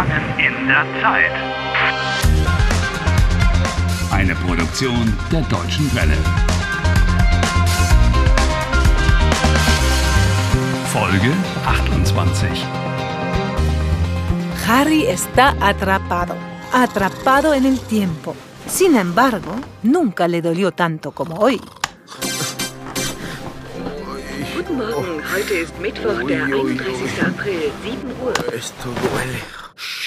Gefangen in der Zeit. Eine Produktion der Deutschen Welle. Folge 28. Harry está atrapado, atrapado en el tiempo. Sin embargo, nunca le dolió tanto como hoy. Guten Morgen, heute ist Mittwoch, der 31. April, 7 Uhr. Esto duele.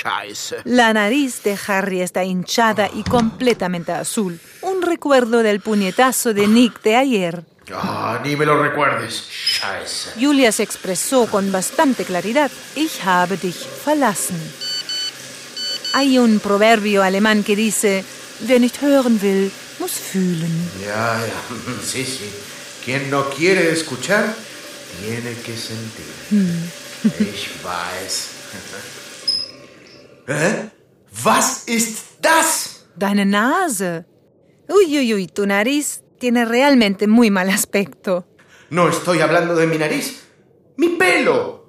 Scheiße. La nariz de Harry está hinchada y completamente azul. Un recuerdo del puñetazo de Nick de ayer. Ah, ni me lo recuerdes. Scheiße. Julia se expresó con bastante claridad. Ich habe dich verlassen. Hay un proverbio alemán que dice, wer nicht hören will, muss fühlen. Ja, ja. Sí, sí. Quien no quiere escuchar, tiene que sentir. Ich weiß. Hä? Was ist das? Deine Nase. Uy, uy, uy, tu nariz tiene realmente muy mal aspecto. No estoy hablando de mi nariz. Mi pelo.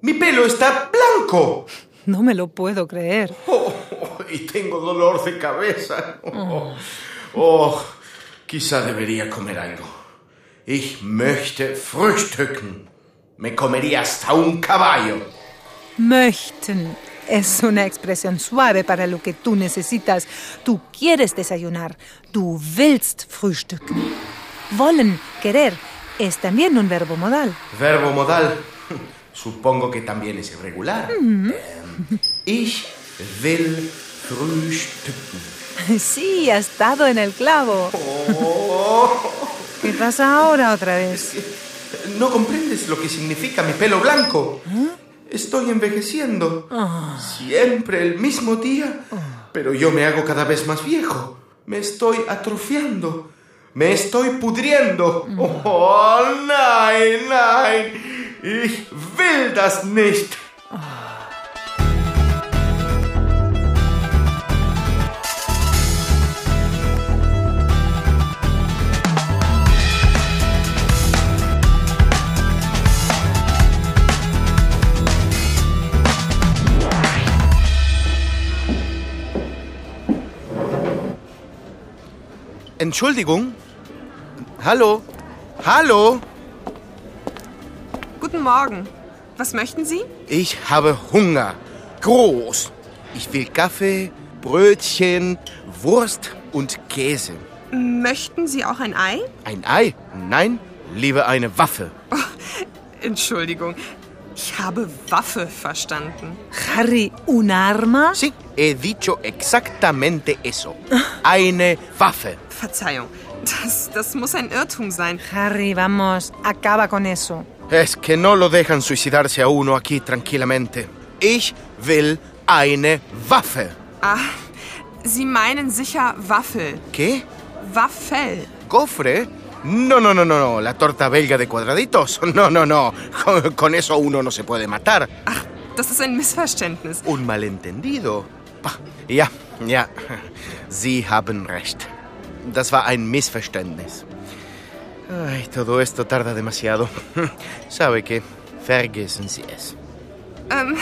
Mi pelo está blanco. No me lo puedo creer. Oh, y tengo dolor de cabeza. Oh, oh, quizá debería comer algo. Ich möchte frühstücken. Me comería hasta un caballo. Möchten es una expresión suave para lo que tú necesitas. Tú quieres desayunar. Du willst frühstücken. Wollen, querer, es también un verbo modal. Verbo modal. Supongo que también es irregular. Ähm, ich will frühstücken. Sí, has estado en el clavo. Oh, ¿Qué pasa ahora otra vez? ¿No comprendes lo que significa mi pelo blanco? Estoy envejeciendo. Siempre el mismo día. Pero yo me hago cada vez más viejo. Me estoy atrofiando. Me estoy pudriendo. Oh, nein, nein. Ich will das nicht. Entschuldigung. Hallo. Hallo. Guten Morgen. Was möchten Sie? Ich habe Hunger. Groß. Ich will Kaffee, Brötchen, Wurst und Käse. Möchten Sie auch ein Ei? Ein Ei? Nein, lieber eine Waffe. Entschuldigung. Ich habe Waffe verstanden. Harry, ¿un arma? Sí, he dicho exactamente eso. Eine Waffe. Verzeihung. Das, das muss ein Irrtum sein. Harry, vamos, acaba con eso. Es que no lo dejan suicidarse a uno aquí tranquilamente. Ich will eine Waffe. Ah, Sie meinen sicher Waffel. ¿Qué? Waffel. ¿Cofre? No, no, no, no, no. La torta belga de cuadraditos. No, no, no. Con, con eso uno no se puede matar. Ach, das ist ein Missverständnis. Un malentendido. Ja, ja. Sie haben recht. Das war ein Missverständnis. Ay, todo esto tarda demasiado. ¿Sabe qué? Vergessen Sie es. Ähm,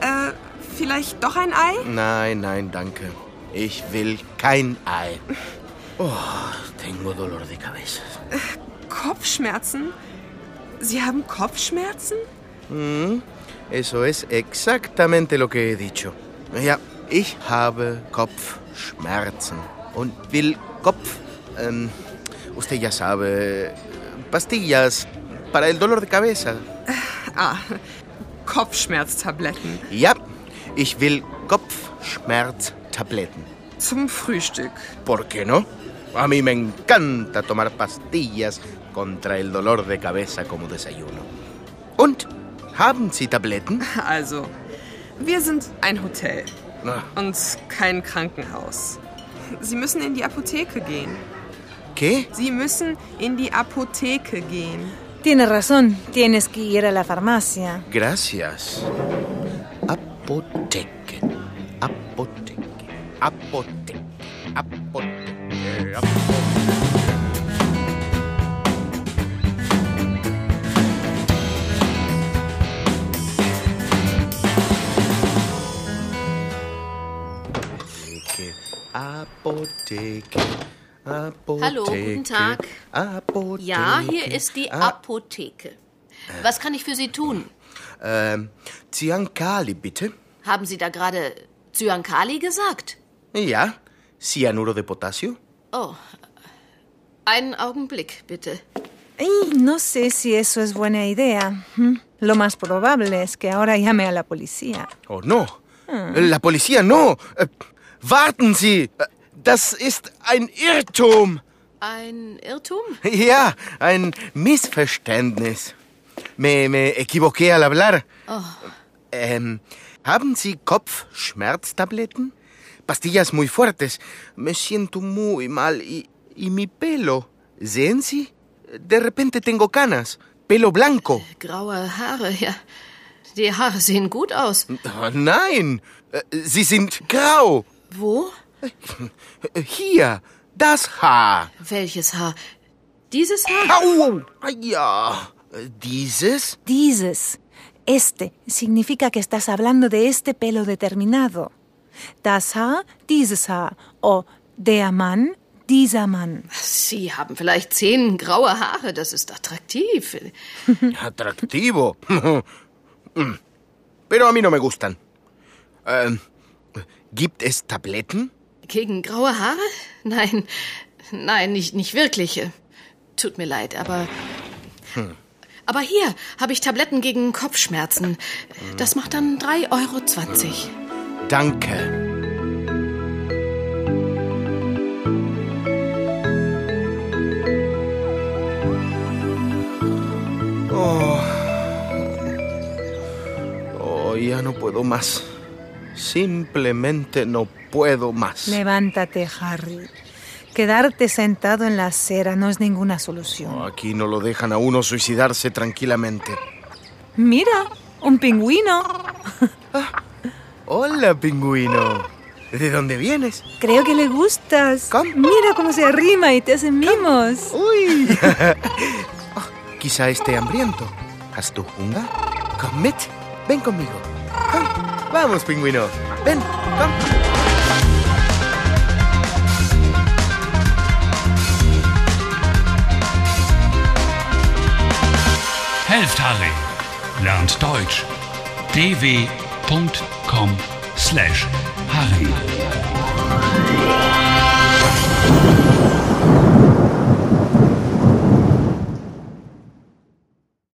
äh, vielleicht doch ein Ei? Nein, nein, danke. Ich will kein Ei. Oh, tengo dolor de cabeza. Kopfschmerzen? Sie haben Kopfschmerzen? Eso es exactamente lo que he dicho. Ja, ich habe Kopfschmerzen und will Kopf. Ähm, usted ya sabe. Pastillas para el dolor de cabeza. Ah, Kopfschmerztabletten. Ja, ich will Kopfschmerztabletten. Zum Frühstück. ¿Por qué no? A mí me encanta tomar pastillas contra el dolor de cabeza como desayuno. Und? Haben Sie Tabletten? Also, wir sind ein Hotel Ah, und kein Krankenhaus. Sie müssen in die Apotheke gehen. ¿Qué? Sie müssen in die Apotheke gehen. Tienes razón, tienes que ir a la farmacia. Gracias. Apotheke. Apotheke. Apotheke. Apotheke ja. Apotheke. Apotheke. Hallo, guten Tag. Apotheke. Ja, hier ist die ah. Apotheke. Was kann ich für Sie tun? Ähm, Ziankali, bitte. Haben Sie da gerade Zyankali gesagt? Ja, Cyanuro de Potasio. Oh, einen Augenblick, bitte. Ay, no sé si eso es buena idea. Mm, Lo más probable es que ahora llame a la policía. Oh no. La Polizei, no. Äh, warten Sie. Äh, Das ist ein Irrtum. Ein Irrtum? Ja, ein Missverständnis. Me, me equivoqué al hablar. Ähm, haben Sie Kopfschmerztabletten? Pastillas muy fuertes. Me siento muy mal. Y, y mi pelo. ¿Sehen Sie? De repente tengo canas. Pelo blanco. Graue Haare, ja. Die Haare sehen gut aus. Oh, nein. Äh, Sie sind grau. Wo? Hier. Das Haar. Welches Haar? Dieses Haar? Au. Ja. Dieses? Dieses, este, significa que estás hablando de este pelo determinado. Das Haar, dieses Haar. O der Mann, dieser Mann. Sie haben vielleicht zehn graue Haare, das ist attraktiv. Atractivo. Mm. Pero a mí no me gustan. Ähm, gibt es Tabletten? Gegen graue Haare? Nein, nein, nicht, nicht wirklich. Tut mir leid, aber. Aber hier habe ich Tabletten gegen Kopfschmerzen. Das macht dann 3,20 Euro. Danke. Oh. Oh, ya no puedo más. Simplemente no puedo más. Levántate, Harry. Quedarte sentado en la acera no es ninguna solución. Aquí no lo dejan a uno suicidarse tranquilamente. Mira, un pingüino. Hola, pingüino. ¿De dónde vienes? Creo que le gustas. ¿Cómo? Mira cómo se arrima y te hace mimos. Uy. Oh, quizá esté hambriento. ¿Hast du Hunger? Komm mit. Ven conmigo. Vamos, pingüino. Ven. Komm. Helft Harry. Lernt Deutsch. dw.com/harry.